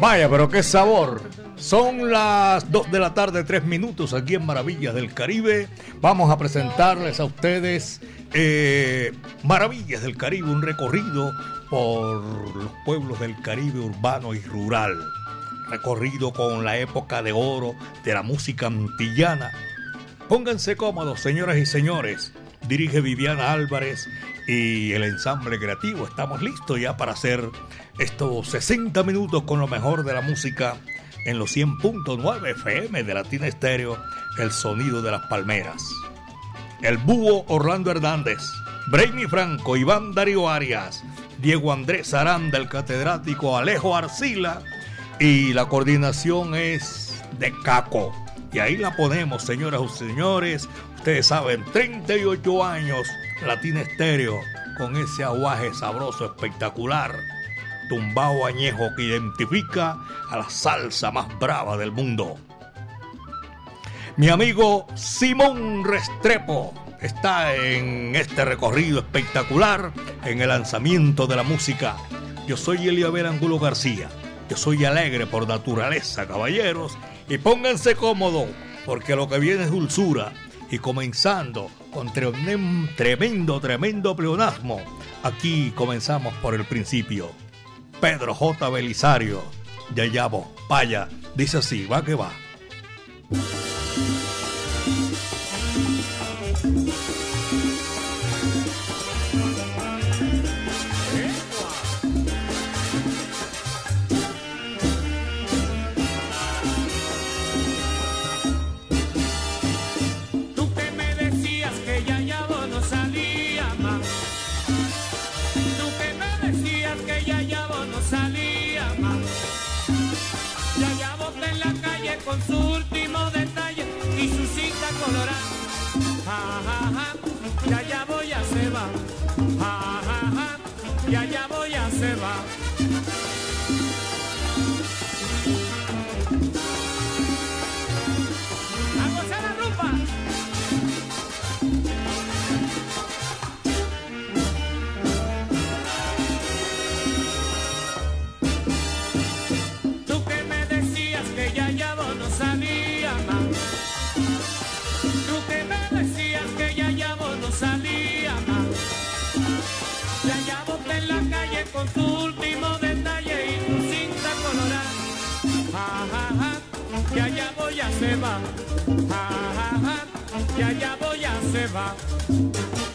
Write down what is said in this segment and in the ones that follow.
Vaya, pero qué sabor. Son las 2 de la tarde, 3 minutos aquí en Maravillas del Caribe. Vamos a presentarles a ustedes eh, Maravillas del Caribe, un recorrido por los pueblos del Caribe urbano y rural. Recorrido con la época de oro de la música antillana. Pónganse cómodos, señoras y señores. Dirige Viviana Álvarez y el ensamble creativo. Estamos listos ya para hacer estos 60 minutos con lo mejor de la música en los 100.9 FM de Latina Estéreo, el sonido de las palmeras. El búho Orlando Hernández, Brainy Franco, Iván Darío Arias, Diego Andrés Aranda, el catedrático Alejo Arcila y la coordinación es de Caco. Y ahí la ponemos, señoras y señores. Ustedes saben, 38 años, Latina Estéreo, con ese aguaje sabroso, espectacular tumbao añejo que identifica a la salsa más brava del mundo. Mi amigo Simón Restrepo está en este recorrido espectacular en el lanzamiento de la música. Yo soy Eliabel Angulo García. Yo soy alegre por naturaleza, caballeros. Y pónganse cómodos, porque lo que viene es dulzura. Y comenzando con tremendo, tremendo pleonasmo, aquí comenzamos por el principio. Pedro J. Belisario, Yayabo, Paya, dice así, va que va. Se va, ja, ja, ja, ya ya voy a se va. Pero mira la que linda viene, mira la que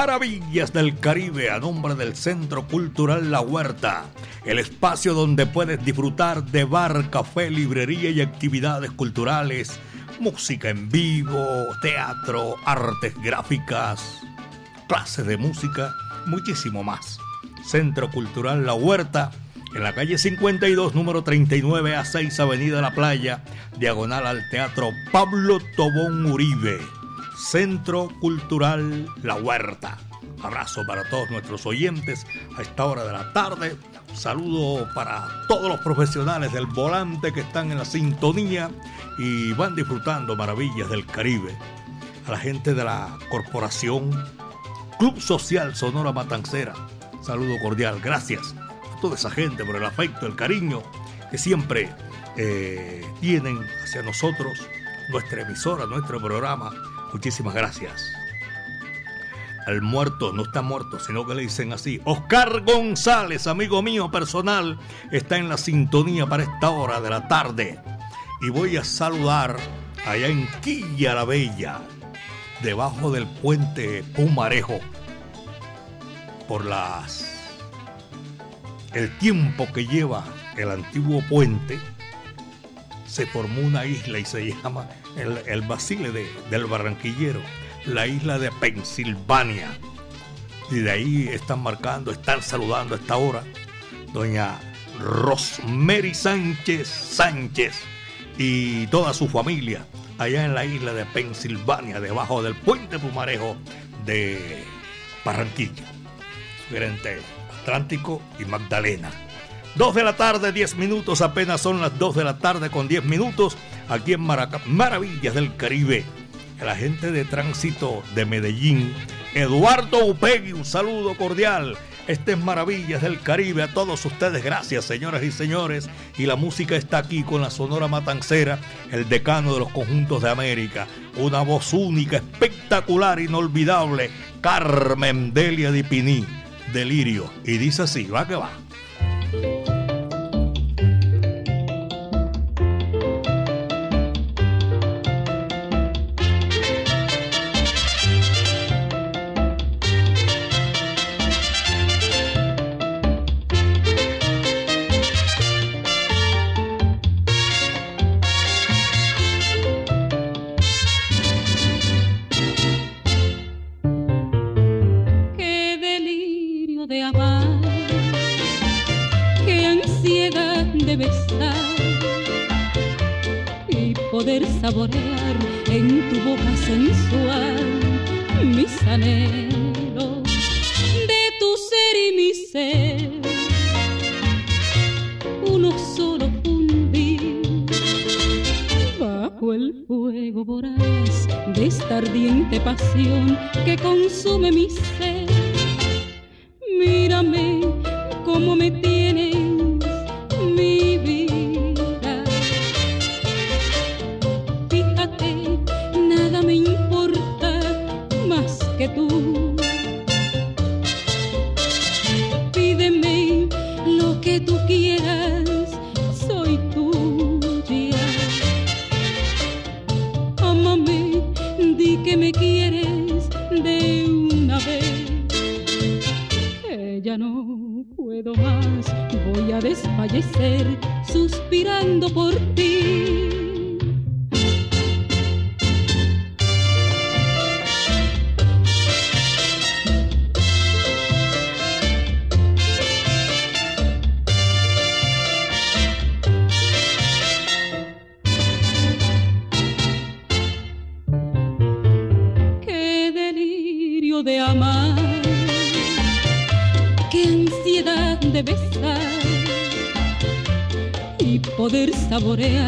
Maravillas del Caribe a nombre del Centro Cultural La Huerta, el espacio donde puedes disfrutar de bar, café, librería y actividades culturales, música en vivo, teatro, artes gráficas, clases de música, muchísimo más. Centro Cultural La Huerta, en la calle 52, número 39 a 6, Avenida La Playa, diagonal al Teatro Pablo Tobón Uribe. Centro Cultural La Huerta. Abrazo para todos nuestros oyentes a esta hora de la tarde. Saludo para todos los profesionales del volante que están en la sintonía y van disfrutando maravillas del Caribe. A la gente de la corporación Club Social Sonora Matancera. Saludo cordial. Gracias a toda esa gente por el afecto, el cariño que siempre eh, tienen hacia nosotros, nuestra emisora, nuestro programa Muchísimas gracias. El muerto no está muerto, sino que le dicen así. Oscar González, amigo mío personal, está en la sintonía para esta hora de la tarde. Y voy a saludar allá en Quilla la Bella, debajo del puente Pumarejo, por las el tiempo que lleva el antiguo puente, se formó una isla y se llama el, Basile del Barranquillero, la isla de Pensilvania. Y de ahí están marcando, están saludando a esta hora doña Rosemary Sánchez Sánchez y toda su familia allá en la isla de Pensilvania, debajo del puente Pumarejo de Barranquilla. Gerente Atlántico y Magdalena. Dos de la tarde, 10 minutos, apenas son las 2 de la tarde con 10 minutos aquí en Maravillas del Caribe. La gente de tránsito de Medellín, Eduardo Upegui, un saludo cordial. Este es Maravillas del Caribe. A todos ustedes, gracias, señoras y señores. Y la música está aquí con la Sonora Matancera, el decano de los conjuntos de América. Una voz única, espectacular, inolvidable. Carmen Delia Di Piní, Delirio. Y dice así, va que va. voy a desfallecer suspirando por ti. saborear.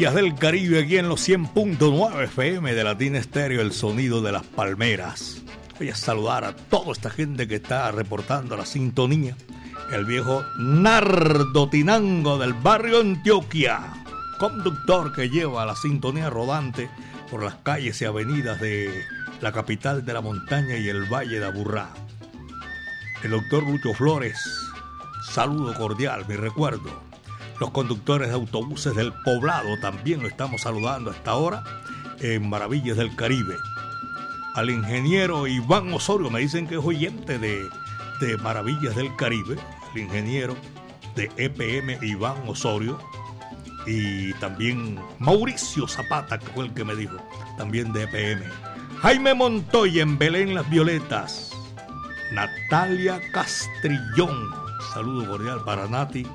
Del Caribe aquí en los 100.9 FM de Latina Estéreo, el sonido de las palmeras. Voy a saludar a toda esta gente que está reportando la sintonía. El viejo Nardo Tinango del barrio Antioquia, conductor que lleva la sintonía rodante por las calles y avenidas de la capital de la montaña y el valle de Aburrá. El doctor Lucho Flores, saludo cordial, mi recuerdo los conductores de autobuses del poblado también lo estamos saludando hasta ahora en Maravillas del Caribe. Al ingeniero Iván Osorio, me dicen que es oyente de, de Maravillas del Caribe, el ingeniero de EPM Iván Osorio, y también Mauricio Zapata, que fue el que me dijo, también de EPM. Jaime Montoya en Belén Las Violetas. Natalia Castrillón, saludo cordial para Nati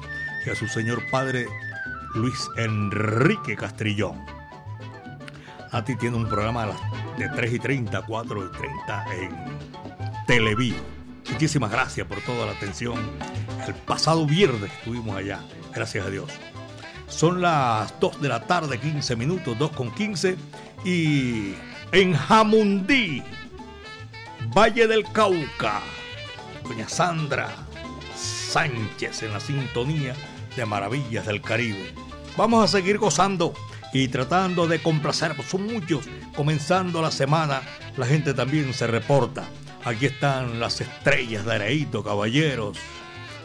y a su señor padre Luis Enrique Castrillón. Nati tiene un programa de 3 y 30, 4 y 30 en Televí. Muchísimas gracias por toda la atención. El pasado viernes estuvimos allá, gracias a Dios. Son las 2 de la tarde, 15 minutos, 2 con 15. Y en Jamundí, Valle del Cauca, doña Sandra Sánchez en la sintonía de maravillas del Caribe. Vamos a seguir gozando y tratando de complacer, son muchos. Comenzando la semana, la gente también se reporta. Aquí están las estrellas de Areito, caballeros,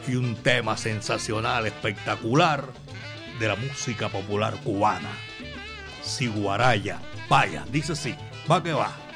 y un tema sensacional, espectacular de la música popular cubana. Siguaraya, vaya, dice sí, va que va.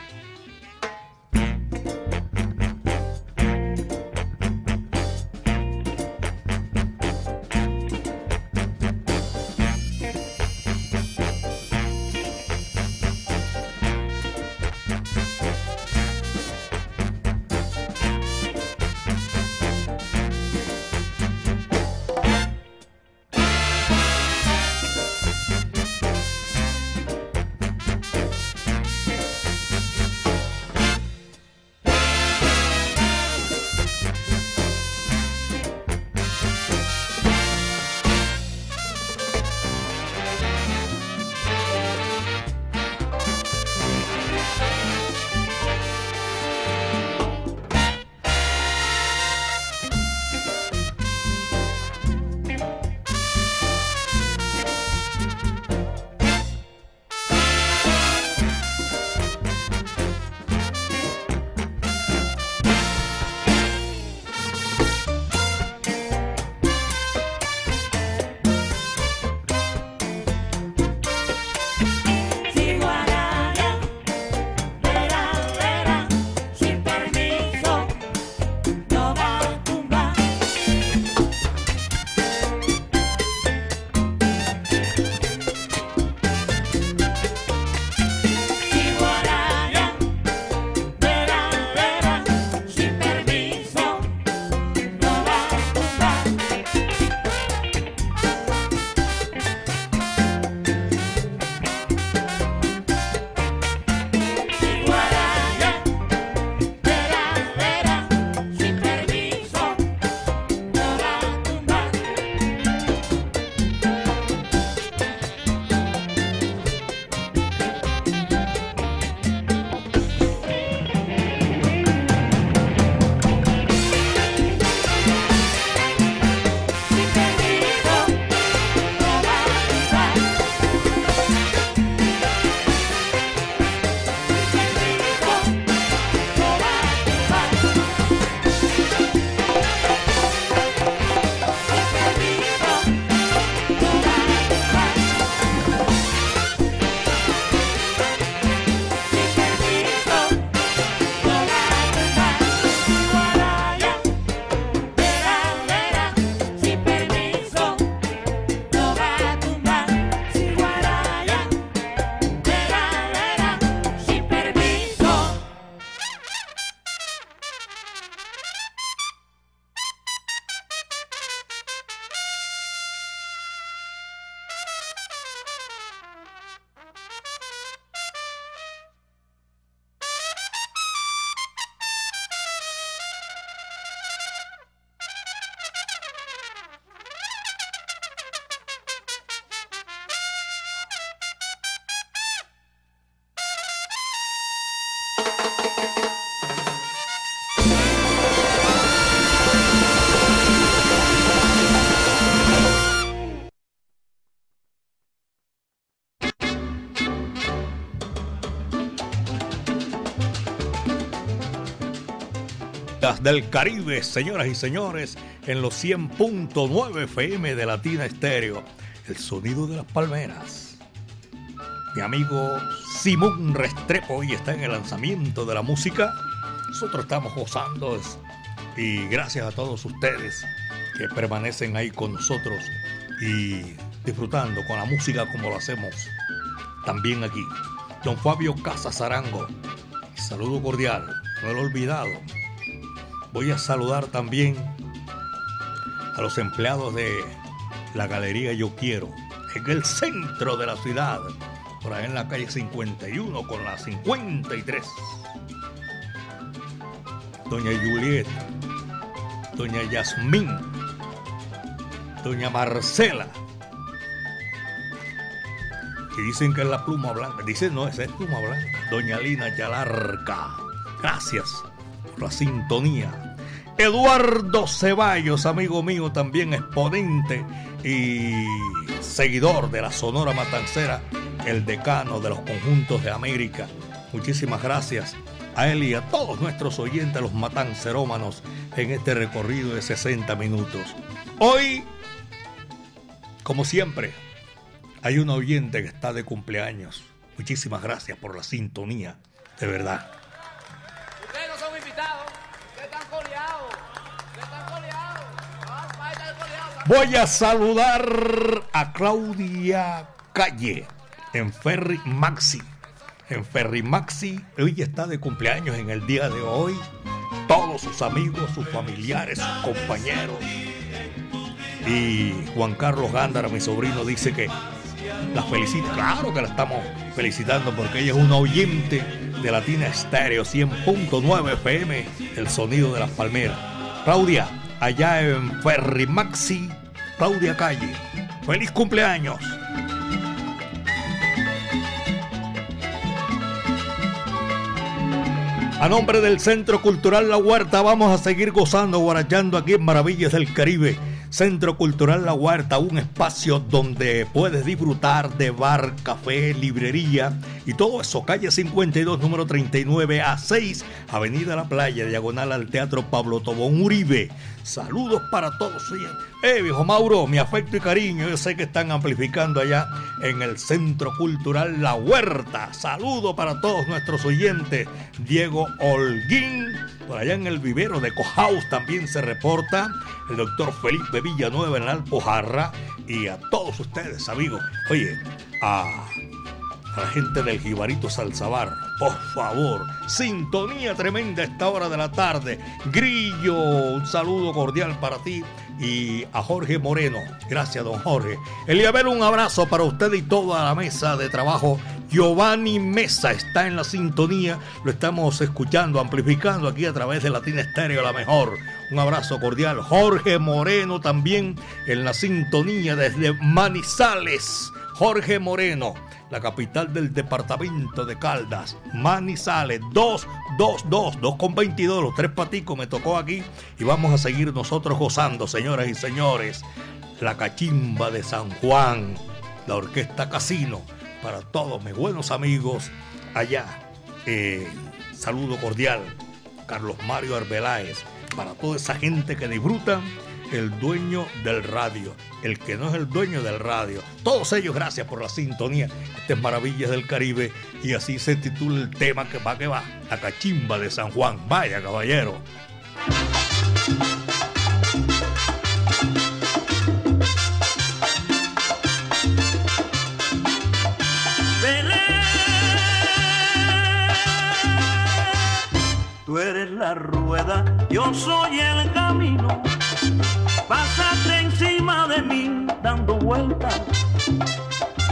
Del Caribe, señoras y señores, en los 100.9 FM de Latina Estéreo, el sonido de las palmeras. Mi amigo Simón Restrepo hoy está en el lanzamiento de la música. Nosotros estamos gozando y gracias a todos ustedes que permanecen ahí con nosotros y disfrutando con la música como lo hacemos también aquí. Don Fabio Casasarango, saludo cordial, no lo he olvidado. Voy a saludar también a los empleados de la Galería Yo Quiero, en el centro de la ciudad, por ahí en la calle 51 con la 53. Doña Julieta, Doña Yasmín, Doña Marcela, que dicen que es la pluma blanca. Dicen, no, esa es pluma blanca. Doña Lina Yalarca. Gracias por la sintonía. Eduardo Ceballos, amigo mío, también exponente y seguidor de la Sonora Matancera, el decano de los conjuntos de América. Muchísimas gracias a él y a todos nuestros oyentes, los matancerómanos, en este recorrido de 60 minutos. Hoy, como siempre, hay un oyente que está de cumpleaños. Muchísimas gracias por la sintonía, de verdad. Voy a saludar a Claudia Calle en Ferry Maxi. En Ferry Maxi, ella está de cumpleaños en el día de hoy. Todos sus amigos, sus familiares, sus compañeros. Y Juan Carlos Gándara, mi sobrino, dice que la felicita. Claro que la estamos felicitando porque ella es una oyente de Latina Estéreo 100.9 FM, el sonido de las palmeras. Claudia, allá en Ferry Maxi, Claudia Calle. ¡Feliz cumpleaños! A nombre del Centro Cultural La Huerta vamos a seguir gozando, guarachando aquí en Maravillas del Caribe Centro Cultural La Huerta, un espacio donde puedes disfrutar de bar, café, librería y todo eso. Calle 52, número 39 a 6, Avenida La Playa, diagonal al Teatro Pablo Tobón Uribe. Saludos para todos. Eh, viejo Mauro, mi afecto y cariño, yo sé que están amplificando allá en el Centro Cultural La Huerta. Saludo para todos nuestros oyentes. Diego Holguín, por allá en el vivero de Cohouse también se reporta. El doctor Felipe Villanueva en la Alpojarra. Y a todos ustedes, amigos. Oye, a la gente del Jibarito Salzabar. Por favor, sintonía tremenda a esta hora de la tarde. Grillo, un saludo cordial para ti y a Jorge Moreno. Gracias, don Jorge. Eliabel, un abrazo para usted y toda la mesa de trabajo. Giovanni Mesa está en la sintonía. Lo estamos escuchando, amplificando aquí a través de Latina Estéreo, la mejor. Un abrazo cordial. Jorge Moreno también en la sintonía desde Manizales. Jorge Moreno la capital del departamento de Caldas, Manizales, 2, 2, 2, 2 con 22, los tres paticos me tocó aquí y vamos a seguir nosotros gozando, señoras y señores, la cachimba de San Juan, la orquesta Casino, para todos mis buenos amigos allá. Eh, saludo cordial, Carlos Mario Arbeláez, para toda esa gente que disfrutan el dueño del radio, el que no es el dueño del radio. Todos ellos, gracias por la sintonía. Estas maravillas del Caribe. Y así se titula el tema que va que va. La cachimba de San Juan. Vaya, caballero. Tú eres la rueda, yo soy el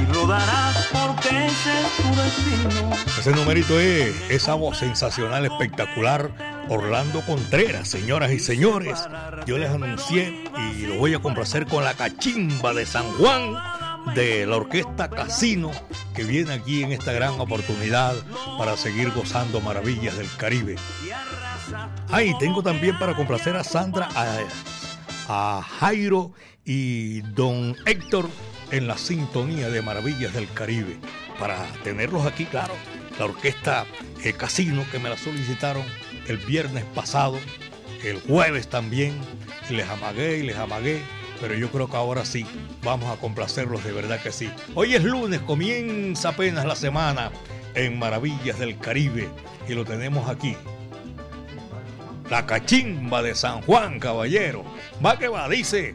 y rodarás porque ese es tu destino. Ese numerito es esa voz sensacional, espectacular. Orlando Contreras, señoras y señores, yo les anuncié y lo voy a complacer con la cachimba de San Juan de la orquesta Casino que viene aquí en esta gran oportunidad para seguir gozando maravillas del Caribe. Ay, tengo también para complacer a Sandra, a Jairo y don Héctor en la sintonía de Maravillas del Caribe. Para tenerlos aquí, claro, la orquesta eh, Casino que me la solicitaron el viernes pasado el jueves también. Y les amagué y les amagué. Pero yo creo que ahora sí, vamos a complacerlos de verdad que sí. Hoy es lunes, comienza apenas la semana en Maravillas del Caribe. Y lo tenemos aquí. La cachimba de San Juan, caballero. Va que va, dice.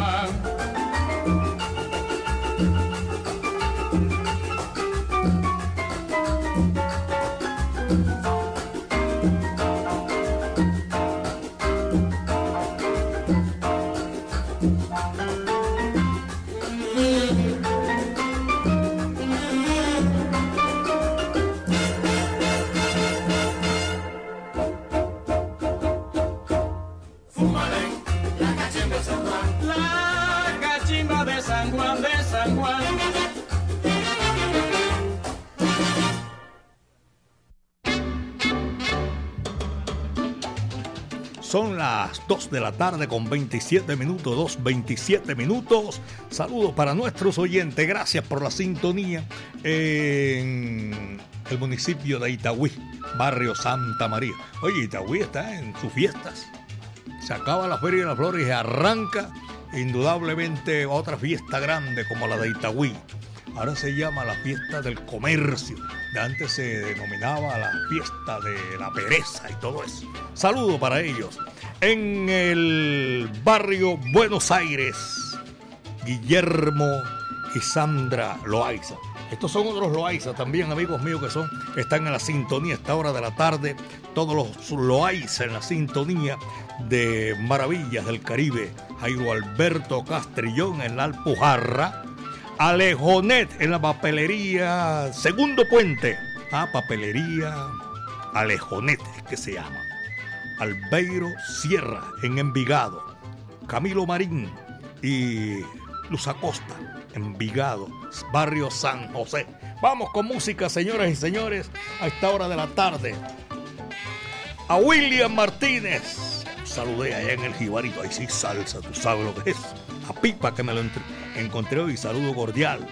Son las 2 de la tarde con 27 minutos, 2, 27 minutos. Saludos para nuestros oyentes, gracias por la sintonía en el municipio de Itagüí, barrio Santa María. Oye, Itagüí está en sus fiestas. Se acaba la Feria de las Flores y arranca indudablemente otra fiesta grande como la de Itagüí. Ahora se llama la fiesta del comercio. De antes se denominaba la fiesta de la pereza y todo eso. Saludo para ellos. En el barrio Buenos Aires, Guillermo y Sandra Loaiza. Estos son otros Loaiza también, amigos míos, que son, están en la sintonía a esta hora de la tarde. Todos los Loaiza en la sintonía de Maravillas del Caribe. Jairo Alberto Castrillón en la Alpujarra Alejonet en la papelería Segundo Puente. Ah, papelería Alejonet es que se llama. Albeiro Sierra en Envigado. Camilo Marín y Luz Acosta, Envigado, barrio San José. Vamos con música, señoras y señores, a esta hora de la tarde. A William Martínez. Saludé allá en el Jibarito. Ahí sí, salsa, tú sabes lo que es. A Pipa que me lo entre encontré hoy saludo cordial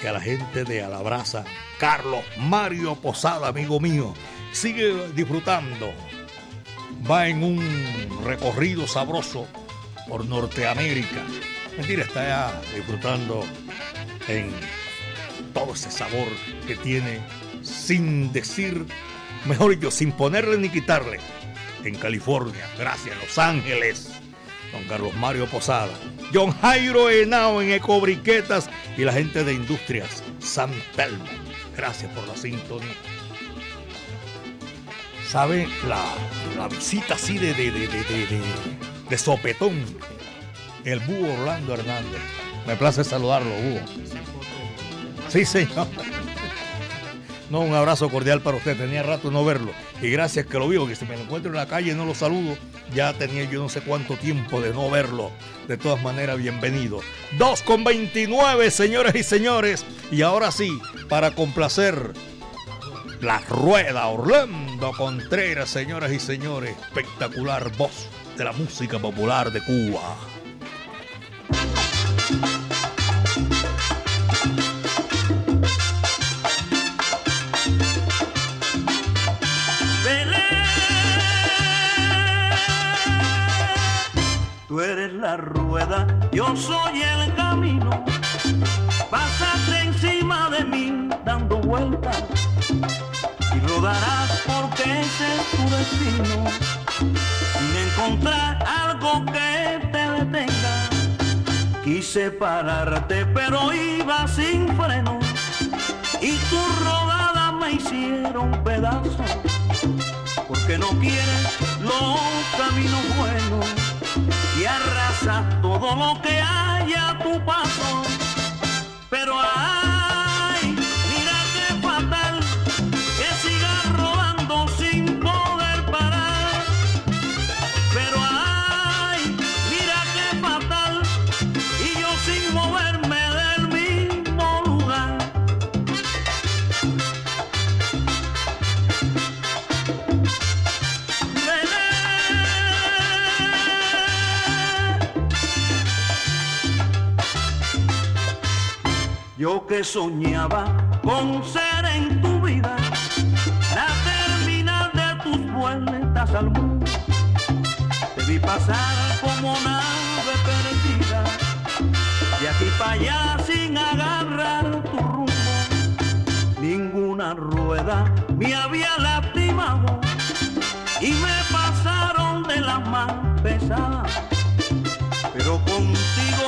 que a la gente de Alabraza, Carlos Mario Posada, amigo mío, sigue disfrutando. Va en un recorrido sabroso por Norteamérica. Mentira, está ya disfrutando en todo ese sabor que tiene sin decir, mejor yo, sin ponerle ni quitarle. En California, gracias, Los Ángeles, don Carlos Mario Posada. John Jairo Henao en Ecobriquetas y la gente de Industrias San Telmo. Gracias por la sintonía. ¿Sabe? La, visita así de, de, de, de, sopetón. El búho Orlando Hernández. Me place saludarlo, Hugo. Sí, sí. No, un abrazo cordial para usted. Tenía rato no verlo. Y gracias que lo vio, que si me lo encuentro en la calle y no lo saludo, ya tenía yo no sé cuánto tiempo de no verlo. De todas maneras, bienvenido. 2 con 29, señores y señores. Y ahora sí, para complacer la rueda Orlando Contreras, señoras y señores. Espectacular voz de la música popular de Cuba. La rueda, yo soy el camino. Pásate encima de mí dando vueltas y rodarás porque ese es tu destino. Sin encontrar algo que te detenga, quise pararte pero iba sin freno y tus rodadas me hicieron pedazo porque no quieres los caminos buenos y arrasas todo lo que hay a tu paso. Pero que soñaba con ser en tu vida la terminal de tus vueltas al mundo. Te vi pasar como nave perdida, de aquí para allá sin agarrar tu rumbo. Ninguna rueda me había lastimado y me pasaron de las más pesadas. Pero contigo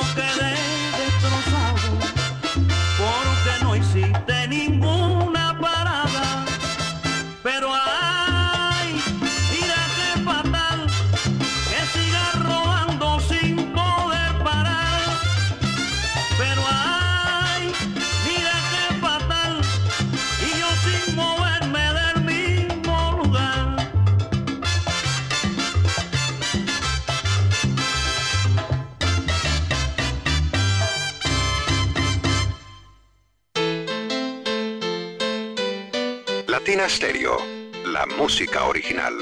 Latina Stereo, la música original.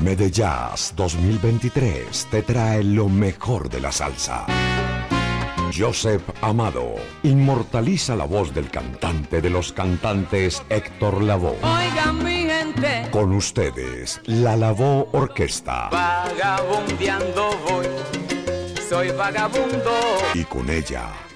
Medellas 2023 te trae lo mejor de la salsa. Joseph Amado inmortaliza la voz del cantante de los cantantes Héctor Lavoe. Oigan mi gente, Con ustedes, la Lavoe Orquesta. vagabundeando voy, soy vagabundo. Y con ella,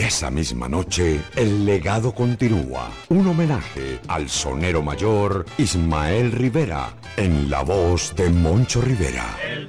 Esa misma noche, el legado continúa. Un homenaje al sonero mayor Ismael Rivera, en la voz de Moncho Rivera. El.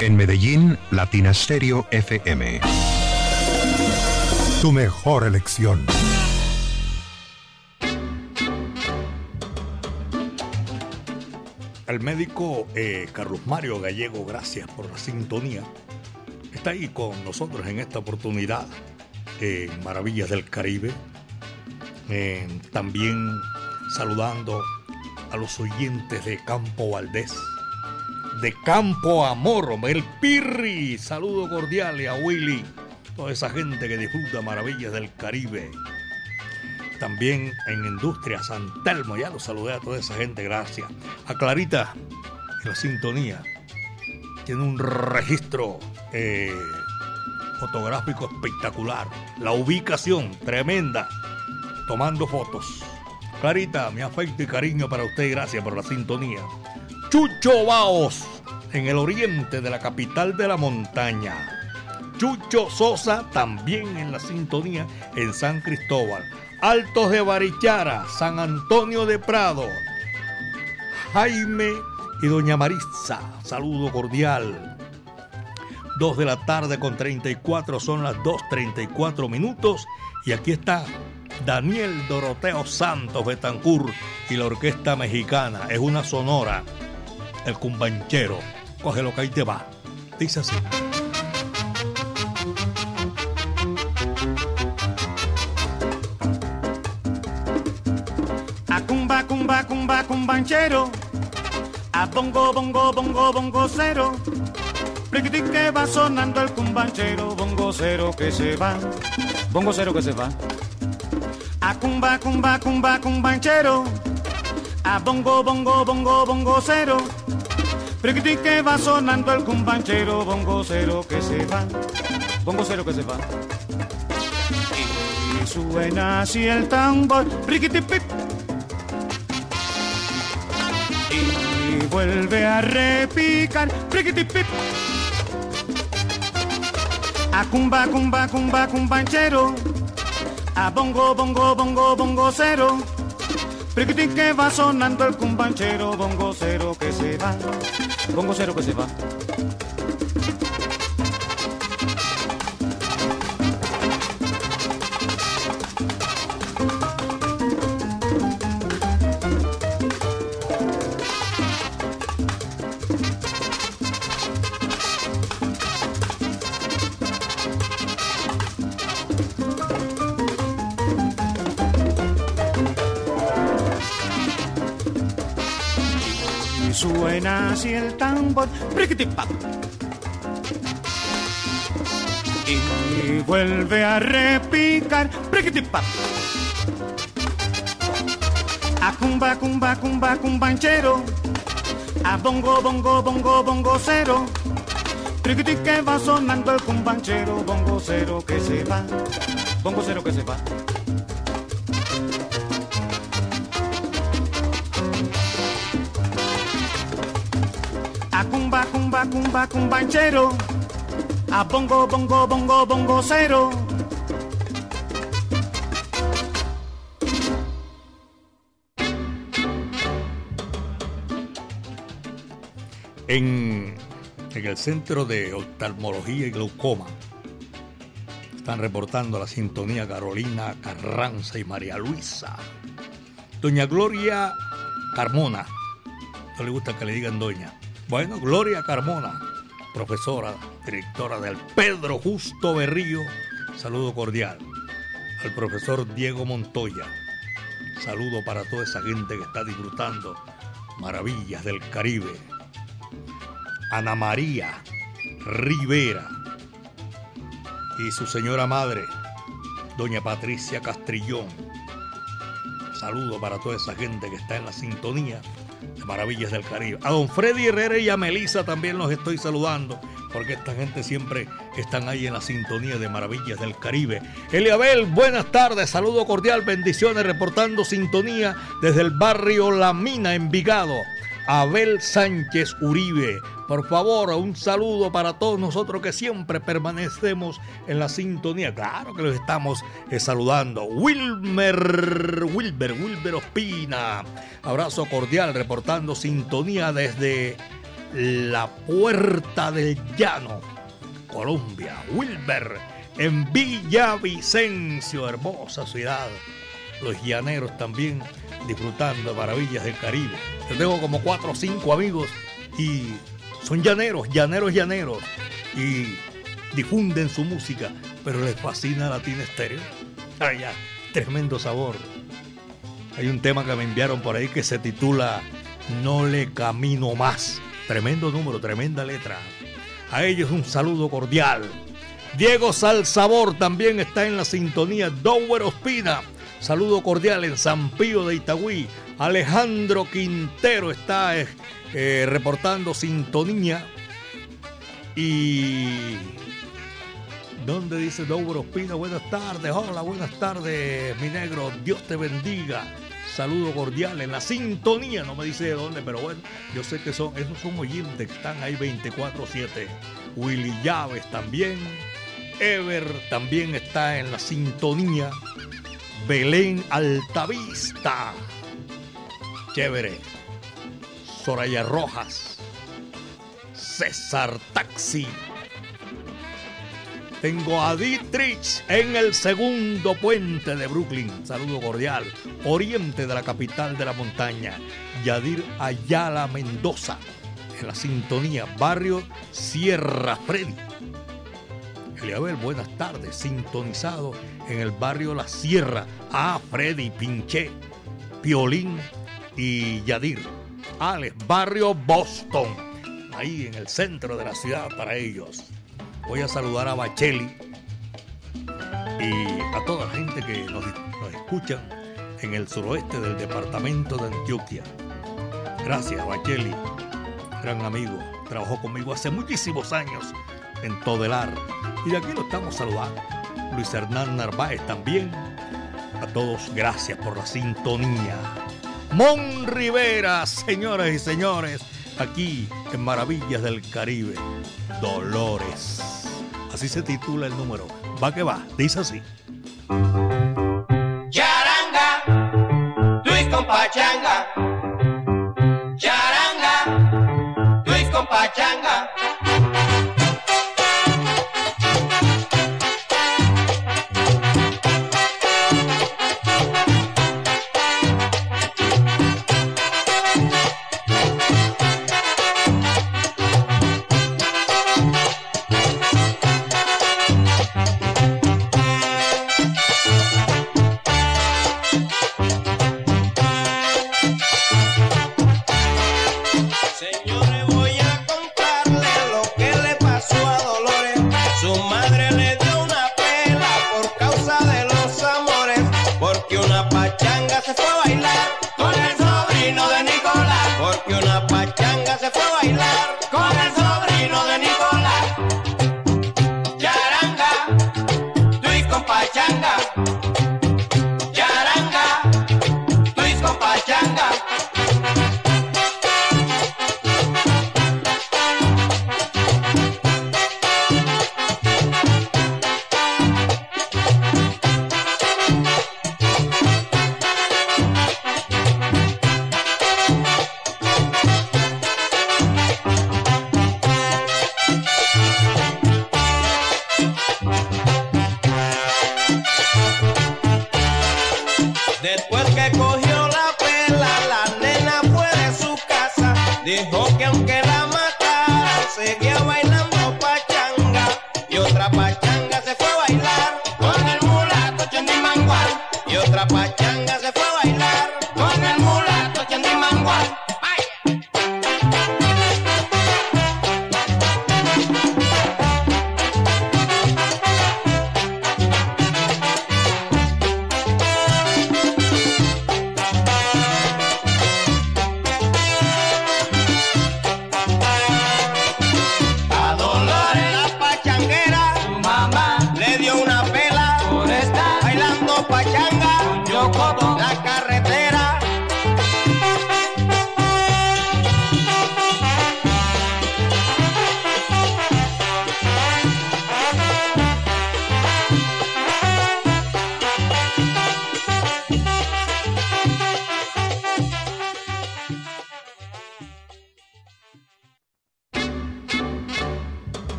En Medellín, Latina Stereo FM. Tu mejor elección. El médico eh, Carlos Mario Gallego, gracias por la sintonía. Está ahí con nosotros en esta oportunidad en Maravillas del Caribe. Eh, también saludando a los oyentes de Campo Valdés, de Campo Amor, el Pirri. Saludo cordial a Willy, toda esa gente que disfruta maravillas del Caribe. También en Industria San Telmo, ya lo saludé a toda esa gente, gracias. A Clarita, en la sintonía, tiene un registro eh, fotográfico espectacular. La ubicación tremenda, tomando fotos. Clarita, mi afecto y cariño para usted gracias por la sintonía. Chucho Baos, en el oriente de la capital de la montaña. Chucho Sosa, también en la sintonía en San Cristóbal. Altos de Barichara, San Antonio de Prado. Jaime y Doña Marisa, saludo cordial. 2 de la tarde con 34, son las 2.34 minutos. Y aquí está Daniel Doroteo Santos Betancur y la Orquesta Mexicana. Es una sonora. El cumbanchero. Coge lo que ahí te va. Dice así. A cumba, cumba, cumba, cumbanchero. A bongo, bongo, bongo, bongo cero. Que va sonando el cumbanchero. Bongo cero que se va. Bongo cero que se va. A cumba, cumba, cumba, cumbanchero. A bongo, bongo, bongo, bongo cero. Pliquitín que va sonando el cumbanchero. Bongo cero que se va. Bongo cero que se va. Y suena así el tambor. Pliquitipip. y vuelve a repicar. Priquitipip. A cumba, cumba, cumba, cumbanchero. A bongo, bongo, bongo, bongo cero. Priquitín que va sonando el cumbanchero. Bongo cero que se va. Bongo cero que se va. Suena el tambor. Priquitipap. Y vuelve a repicar. Priquitipap. A cumba, cumba, cumba, cumbanchero. A bongo, bongo, bongo, bongo cero. Triquiti que va sonando el cumbanchero. Bongo cero que se va. Bongo cero que se va. Cumba, cumba, cumbanchero. A bongo, bongo, bongo, bongo cero. En, en el Centro de Oftalmología y Glaucoma están reportando la sintonía Carolina Carranza y María Luisa. Doña Gloria Carmona. No le gusta que le digan doña. Bueno, Gloria Carmona, profesora, directora del Pedro Justo Berrío. Saludo cordial. Al profesor Diego Montoya. Saludo para toda esa gente que está disfrutando maravillas del Caribe. Ana María Rivera y su señora madre, doña Patricia Castrillón. Saludo para toda esa gente que está en la sintonía de Maravillas del Caribe. A don Freddy Herrera y a Melissa también los estoy saludando, porque esta gente siempre están ahí en la sintonía de Maravillas del Caribe. Eliabel, buenas tardes, saludo cordial, bendiciones, reportando sintonía desde el barrio La Mina, Envigado. Abel Sánchez Uribe. Por favor, un saludo para todos nosotros que siempre permanecemos en la sintonía. Claro que los estamos eh, saludando. Wilmer, Wilber, Wilber Ospina. Abrazo cordial, reportando sintonía desde la Puerta del Llano, Colombia. Wilber, en Villavicencio, hermosa ciudad. Los llaneros también disfrutando de maravillas del Caribe. Yo tengo como cuatro o cinco amigos y son llaneros, llaneros, llaneros. Y difunden su música, pero les fascina Latina Estéreo. Ay, tremendo sabor. Hay un tema que me enviaron por ahí que se titula No le camino más. Tremendo número, tremenda letra. A ellos un saludo cordial. Diego Salsabor también está en la sintonía. Dower Ospina, saludo cordial en San Pío de Itagüí. Alejandro Quintero está eh, eh, reportando sintonía. Y. ¿Dónde dice Dower Ospina? Buenas tardes, hola, buenas tardes, mi negro. Dios te bendiga. Saludo cordial en la sintonía, no me dice de dónde, pero bueno, yo sé que son, esos son oyentes que están ahí 24-7. Willy Llaves también. Ever también está en la sintonía. Belén Altavista. Chévere. Soraya Rojas. César Taxi. Tengo a Dietrich en el segundo puente de Brooklyn. Saludo cordial. Oriente de la capital de la montaña. Yadir Ayala Mendoza. En la sintonía. Barrio Sierra Freddy. Eliabel, buenas tardes. Sintonizado en el barrio La Sierra. A Freddy Pinché. Piolín y Yadir. Alex, barrio Boston. Ahí en el centro de la ciudad para ellos. Voy a saludar a Bacheli y a toda la gente que nos, nos escucha en el suroeste del departamento de Antioquia. Gracias, Bacheli, gran amigo. Trabajó conmigo hace muchísimos años en Todelar. Y de aquí lo estamos saludando. Luis Hernán Narváez también. A todos, gracias por la sintonía. Mon Rivera, señoras y señores, aquí en Maravillas del Caribe. Dolores. Así se titula el número. Va que va, dice así.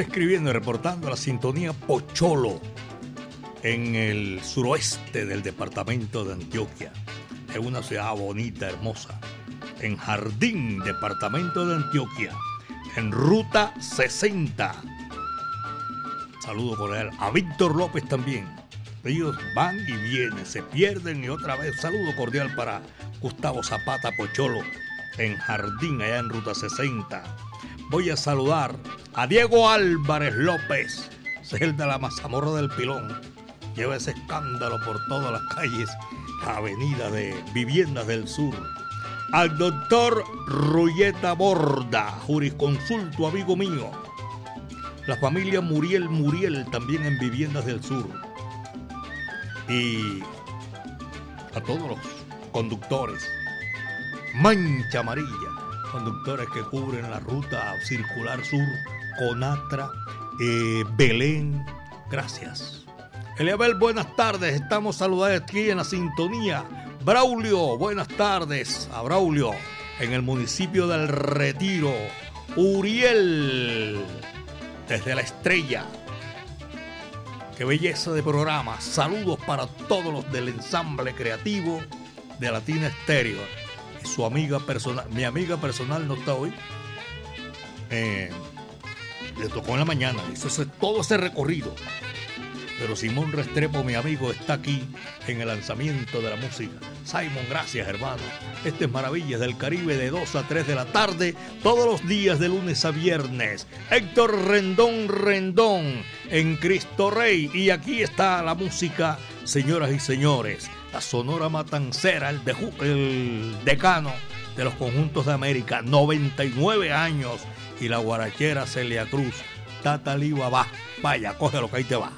Escribiendo y reportando la sintonía Pocholo en el suroeste del departamento de Antioquia. Es una ciudad bonita, hermosa. En Jardín, departamento de Antioquia. En ruta 60. Saludo cordial a Víctor López también. Ellos van y vienen, se pierden y otra vez. Saludo cordial para Gustavo Zapata Pocholo en Jardín, allá en ruta 60. Voy a saludar A Diego Álvarez López, el de la mazamorra del pilón. Lleva ese escándalo por todas las calles, avenida de Viviendas del Sur. Al doctor Rulleta Borda, jurisconsulto, amigo mío. La familia Muriel Muriel, también en Viviendas del Sur. Y a todos los conductores. Mancha Amarilla, conductores que cubren la ruta circular sur, Conatra, eh, Belén. Gracias. Eliabel, buenas tardes. Estamos saludando aquí en la sintonía. Braulio, buenas tardes a Braulio en el municipio del Retiro. Uriel, desde la estrella. Qué belleza de programa. Saludos para todos los del ensamble creativo de Latina Estéreo. Su amiga personal, mi amiga personal no está hoy. Eh, le tocó en la mañana, hizo todo ese recorrido. Pero Simón Restrepo, mi amigo, está aquí en el lanzamiento de la música. Simon, gracias hermano. Este es Maravillas del Caribe de 2 a 3 de la tarde, todos los días de lunes a viernes. Héctor Rendón Rendón en Cristo Rey. Y aquí está la música, señoras y señores. La Sonora Matancera, el decano de los conjuntos de América, 99 años. Y la guarachera Celia Cruz, Tata va. Vaya, coge lo que ahí te va.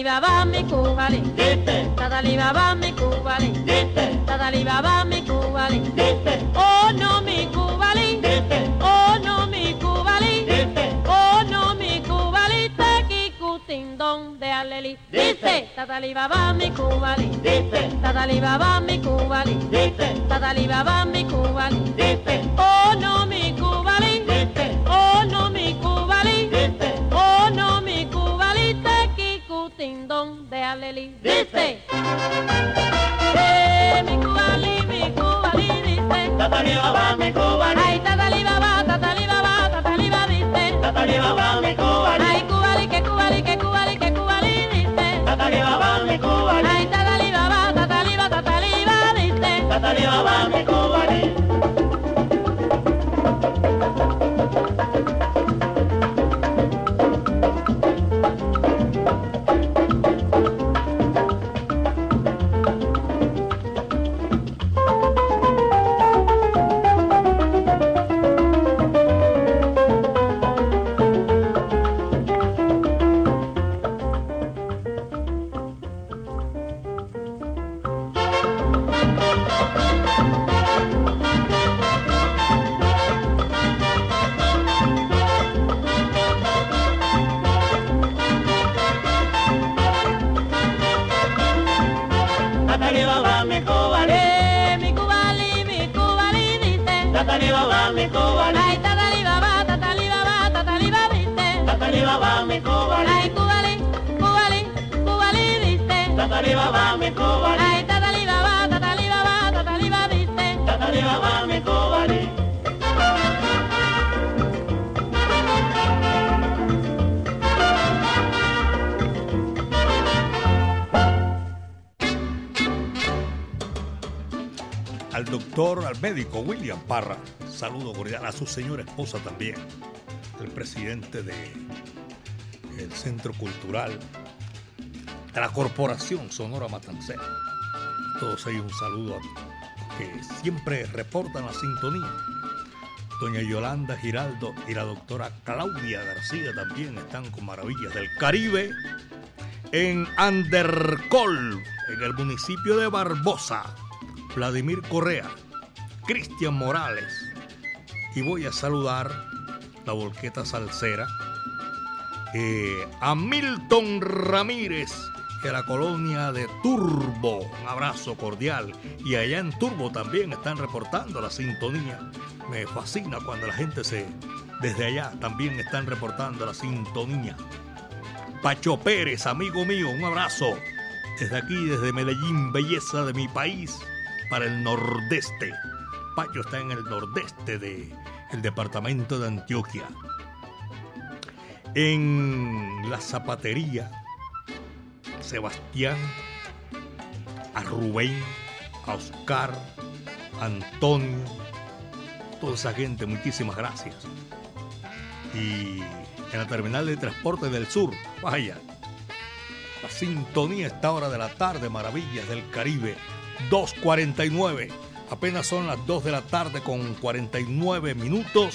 Tatalibaba mi cubali, Tatalibaba mi cubali, Tatalibaba mi cubali, oh no mi cubali, oh no mi cubali, oh no mi cubali, tequicutindón de aleli, dice, Tatalibaba mi cubali, Tatalibaba mi cubali, Tatalibaba mi cubali, oh no mi Dice, eh, mi cubali, mi cubali, dice. Tatali baba, mi cubali. Ay, tatali baba, tatali baba, tatali baba, dice. Tatali baba, mi cubali. Ay, cubali, que cubali, que cubali, que cubali, dice. Tatali baba, mi cubali. Ay, tatali baba, tatali baba, tatali baba, dice. Tatali baba, mi Parra. Saludo cordial a su señora esposa también, el presidente el Centro Cultural de la Corporación Sonora Matancera. Todos ellos un saludo a que siempre reportan la sintonía. Doña Yolanda Giraldo y la doctora Claudia García también están con Maravillas del Caribe en Andercol, en el municipio de Barbosa. Vladimir Correa, Cristian Morales. Y voy a saludar la volqueta salsera eh, a Milton Ramírez a la colonia de Turbo. Un abrazo cordial. Y allá en Turbo también están reportando la sintonía. Me fascina cuando la gente se... Desde allá también están reportando la sintonía. Pacho Pérez, amigo mío, un abrazo. Desde aquí, desde Medellín, belleza de mi país, para el nordeste. Está en el nordeste del el departamento de Antioquia. En la zapatería, Sebastián, a Rubén, a Oscar, a Antonio, toda esa gente, muchísimas gracias. Y en la terminal de transporte del sur, vaya, la sintonía esta hora de la tarde, maravillas del Caribe, 2.49. Apenas son las 2 de la tarde con 49 minutos.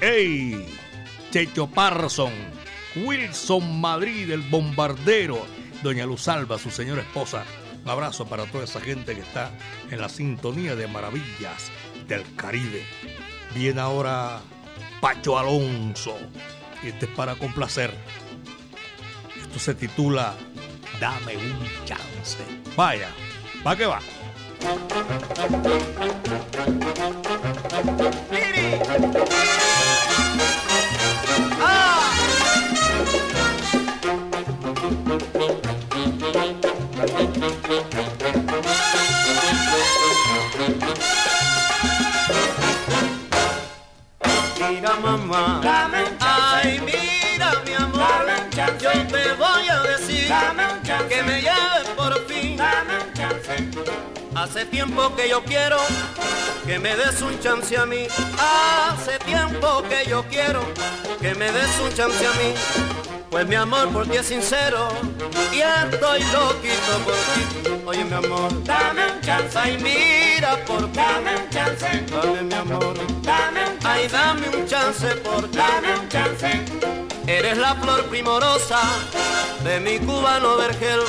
¡Ey! Checho Parson, Wilson Madrid, el bombardero, Doña Luz Alba, su señora esposa. Un abrazo para toda esa gente que está en la sintonía de maravillas del Caribe. Viene ahora Pacho Alonso. Y este es para complacer. Esto se titula Dame un chance. Vaya, ¿va que va? Mira mamá, Hace tiempo que yo quiero que me des un chance a mí. Hace tiempo que yo quiero que me des un chance a mí. Pues mi amor por ti es sincero y estoy loquito por ti. Oye mi amor, dame un chance. Ay mira por ti. Dame un chance. Dame mi amor. Dame un chance. Ay dame un chance por ti. Dame un chance. Eres la flor primorosa de mi cubano vergel.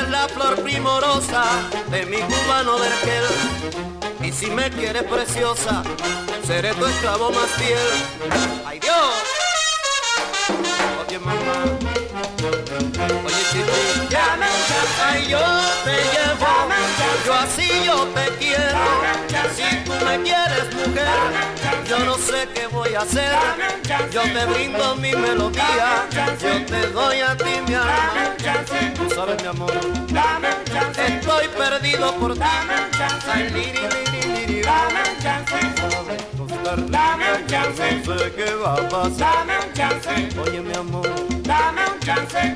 Eres la flor primorosa de mi cubano vergel. Y si me quieres preciosa, seré tu esclavo más fiel. ¡Ay Dios! Si tú me quieres mujer, yo no sé qué voy a hacer. Yo te brindo mi melodía, yo te doy a ti mi alma. Tú sabes mi amor, estoy perdido por ti. Ay, dame un chance. Dame un chance. No sé qué va a pasar. Dame un chance. Oye mi amor, dame un chance.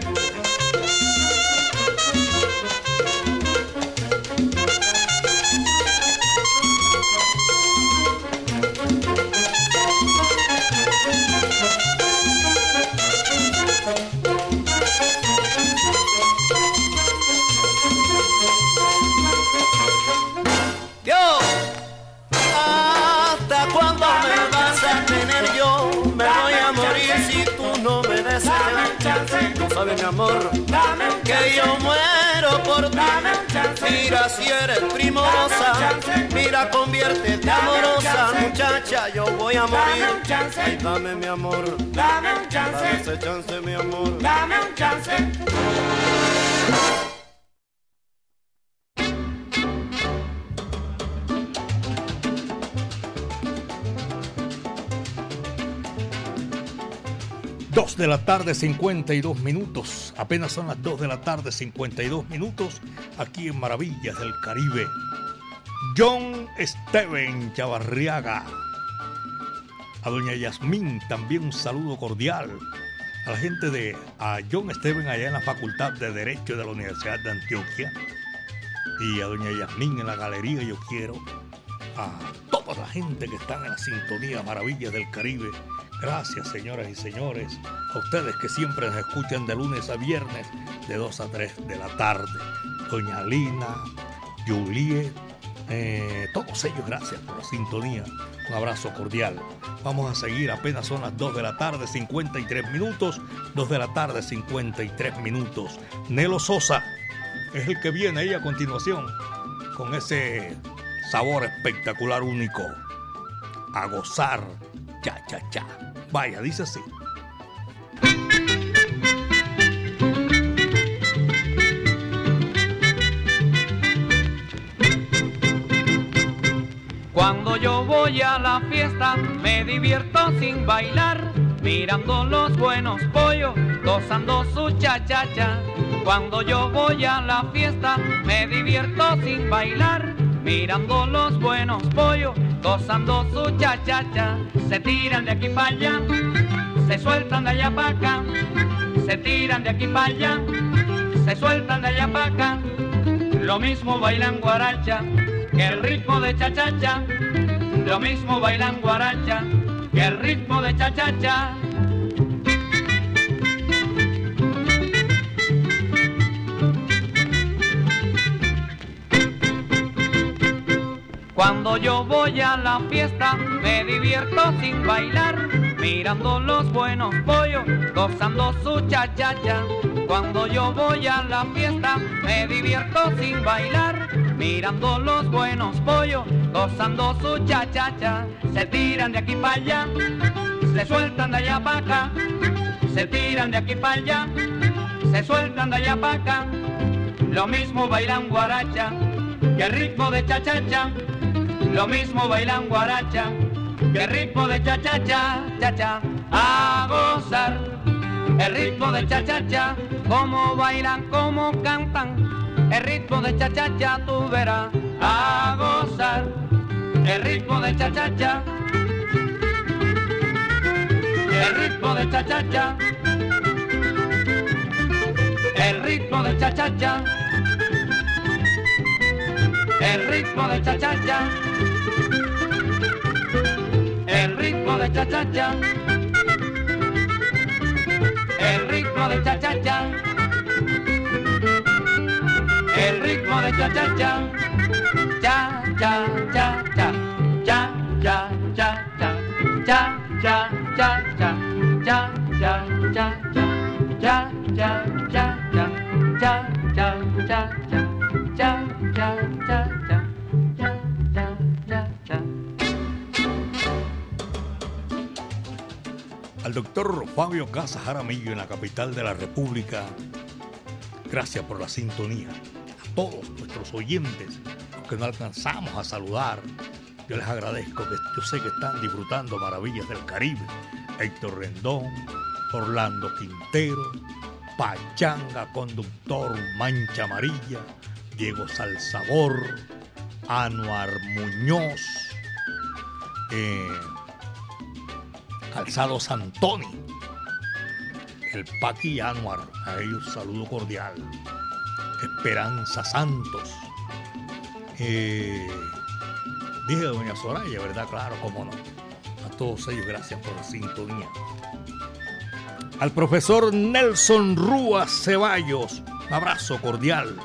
Chance. Sabes, mi amor, que yo muero por ti. Mira si eres primorosa, mira conviértete amorosa, muchacha, yo voy a morir. Ay, dame mi amor, dame un chance, dame ese chance, mi amor, dame un chance. Dos de la tarde, 52 minutos. Apenas son las 2 de la tarde, 52 minutos, aquí en Maravillas del Caribe. John Steven Chavarriaga. A doña Yasmín también un saludo cordial. A la gente de a John Steven allá en la Facultad de Derecho de la Universidad de Antioquia. Y a doña Yasmín en la galería Yo Quiero. A toda la gente que está en la sintonía Maravillas del Caribe. Gracias, señoras y señores, a ustedes que siempre nos escuchan de lunes a viernes, de 2 a 3 de la tarde. Doña Lina, Juliet, eh, todos ellos, gracias por la sintonía. Un abrazo cordial. Vamos a seguir, apenas son las 2 de la tarde, 53 minutos. 2 de la tarde, 53 minutos. Nelo Sosa es el que viene ahí a continuación, con ese sabor espectacular único. A gozar, cha, cha, cha. Vaya, dice así. Cuando yo voy a la fiesta me divierto sin bailar, mirando los buenos pollos, gozando su cha-cha-cha. Cuando yo voy a la fiesta me divierto sin bailar mirando los buenos pollos, gozando su cha-cha-cha. Se tiran de aquí para allá, se sueltan de allá para acá, se tiran de aquí para allá, se sueltan de allá para acá. Lo mismo bailan guaracha que el ritmo de cha-cha-cha. Lo mismo bailan guaracha que el ritmo de cha-cha-cha. Cuando yo voy a la fiesta me divierto sin bailar, mirando los buenos pollos, gozando su cha-cha-cha. Cuando yo voy a la fiesta me divierto sin bailar, mirando los buenos pollos, gozando su cha-cha-cha. Se tiran de aquí para allá, se sueltan de allá para acá, se tiran de aquí para allá, se sueltan de allá para acá. Lo mismo bailan guaracha que el ritmo de cha-cha-cha. Lo mismo bailan guaracha que ritmo de cha cha cha cha cha a gozar. El ritmo de cha cha cha, cómo bailan, cómo cantan. El ritmo de cha cha cha tú verás a gozar. El ritmo de cha cha cha. El ritmo de cha cha cha. El ritmo de cha cha cha. El ritmo de cha-cha-cha. El ritmo de cha-cha-cha. El ritmo de cha-cha-cha. El ritmo de cha-cha-cha. Cha, cha, cha, cha. Cha, cha, cha, cha. Doctor Fabio Casa Jaramillo en la capital de la República, gracias por la sintonía. A todos nuestros oyentes, los que no alcanzamos a saludar, yo les agradezco que yo sé que están disfrutando maravillas del Caribe. Héctor Rendón, Orlando Quintero, Pachanga, conductor Mancha Amarilla, Diego Salsabor, Anuar Muñoz, eh, Calzado Santoni, el Paqui Anuar, a ellos saludo cordial, Esperanza Santos, eh, dije Doña Soraya, ¿verdad? Claro, cómo no. A todos ellos, gracias por la sintonía. Al profesor Nelson Rúa Ceballos, un abrazo cordial.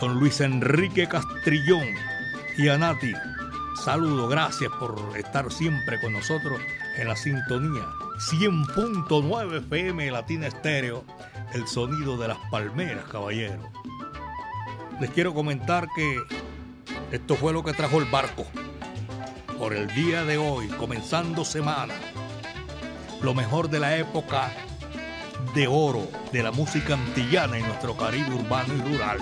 Don Luis Enrique Castrillón y a Nati, saludo, gracias por estar siempre con nosotros en la sintonía 100.9 FM Latina Estéreo, el sonido de las palmeras, caballero. Les quiero comentar que esto fue lo que trajo el barco por el día de hoy, comenzando semana. Lo mejor de la época de oro de la música antillana en nuestro Caribe urbano y rural.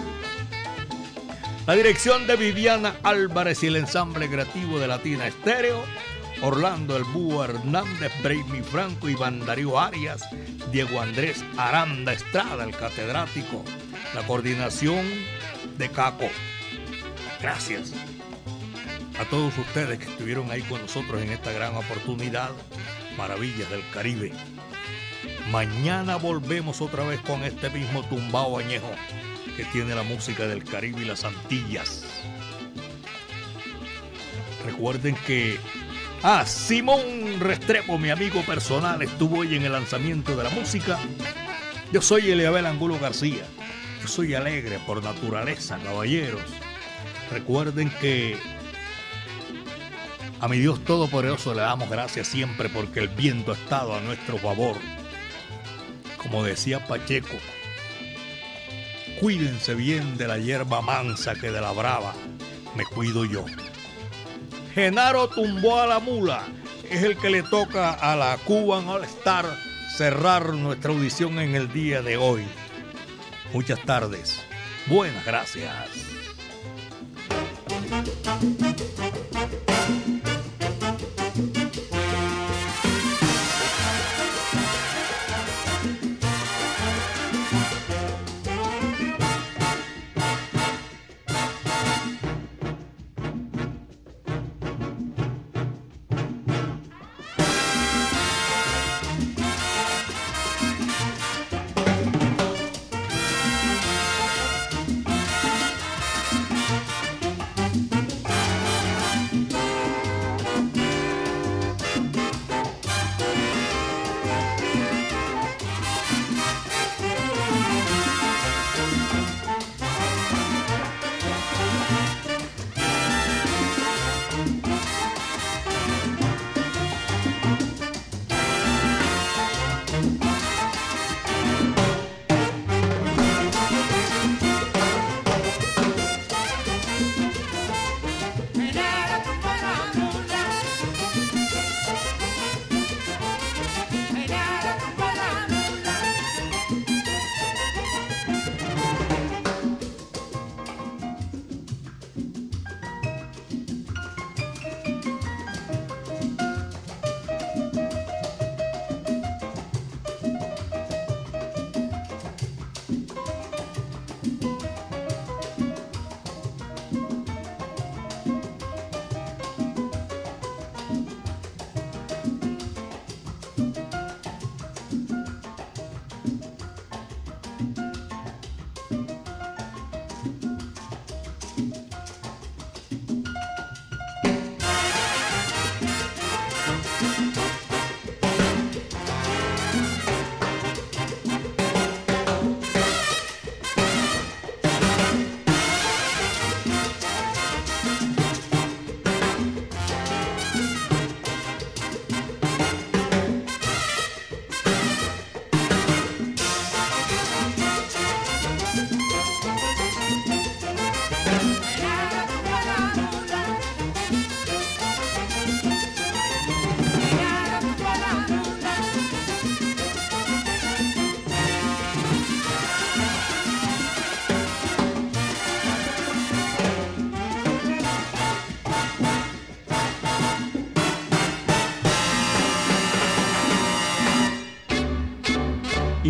La dirección de Viviana Álvarez y el ensamble creativo de Latina Estéreo, Orlando El Búho Hernández, Brainy Franco, Iván Darío Arias, Diego Andrés Aranda Estrada, el catedrático, la coordinación de Caco. Gracias a todos ustedes que estuvieron ahí con nosotros en esta gran oportunidad, Maravillas del Caribe. Mañana volvemos otra vez con este mismo tumbao añejo que tiene la música del Caribe y las Antillas. Recuerden que Ah, Simón Restrepo, mi amigo personal, estuvo hoy en el lanzamiento de la música. Yo soy Eliabel Angulo García. Yo soy alegre por naturaleza, caballeros. Recuerden que a mi Dios Todopoderoso le damos gracias siempre porque el viento ha estado a nuestro favor. Como decía Pacheco, cuídense bien de la hierba mansa que de la brava me cuido yo. Genaro tumbó a la mula. Es el que le toca a la Cuban All Star cerrar nuestra audición en el día de hoy. Muchas tardes. Buenas gracias.